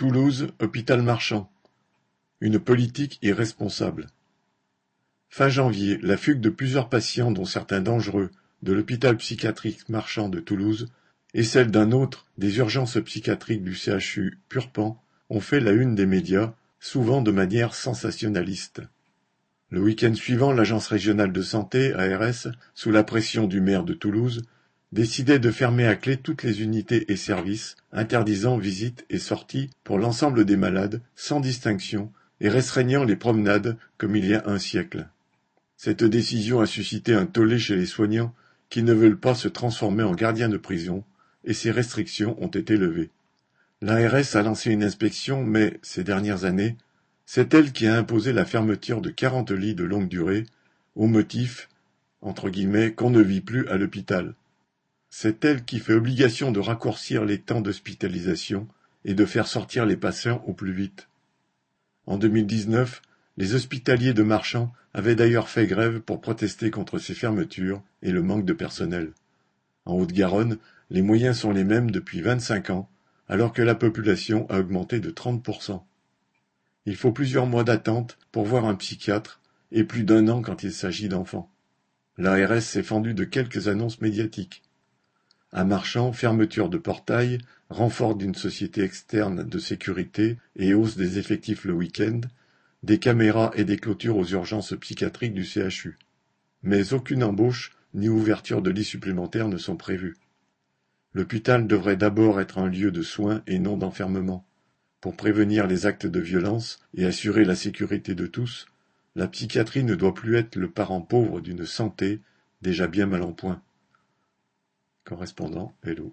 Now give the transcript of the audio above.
Toulouse, hôpital Marchand: une politique irresponsable. Fin janvier, la fugue de plusieurs patients, dont certains dangereux, de l'hôpital psychiatrique Marchand de Toulouse et celle d'un autre des urgences psychiatriques du CHU Purpan ont fait la une des médias, souvent de manière sensationnaliste. Le week-end suivant, l'agence régionale de santé, ARS, sous la pression du maire de Toulouse, décidait de fermer à clé toutes les unités et services, interdisant visites et sorties pour l'ensemble des malades, sans distinction, et restreignant les promenades comme il y a un siècle. Cette décision a suscité un tollé chez les soignants qui ne veulent pas se transformer en gardiens de prison, et ces restrictions ont été levées. L'ARS a lancé une inspection, mais, ces dernières années, c'est elle qui a imposé la fermeture de quarante lits de longue durée, au motif entre guillemets, qu'on ne vit plus à l'hôpital. C'est elle qui fait obligation de raccourcir les temps d'hospitalisation et de faire sortir les patients au plus vite. En 2019, les hospitaliers de Marchand avaient d'ailleurs fait grève pour protester contre ces fermetures et le manque de personnel. En Haute-Garonne, les moyens sont les mêmes depuis 25 ans, alors que la population a augmenté de 30%. Il faut plusieurs mois d'attente pour voir un psychiatre et plus d'un an quand il s'agit d'enfants. L'ARS s'est fendue de quelques annonces médiatiques. Un marchand, fermeture de portail, renfort d'une société externe de sécurité et hausse des effectifs le week-end, des caméras et des clôtures aux urgences psychiatriques du CHU. Mais aucune embauche ni ouverture de lits supplémentaires ne sont prévues. L'hôpital devrait d'abord être un lieu de soins et non d'enfermement. Pour prévenir les actes de violence et assurer la sécurité de tous, la psychiatrie ne doit plus être le parent pauvre d'une santé déjà bien mal en point. Correspondant. Hello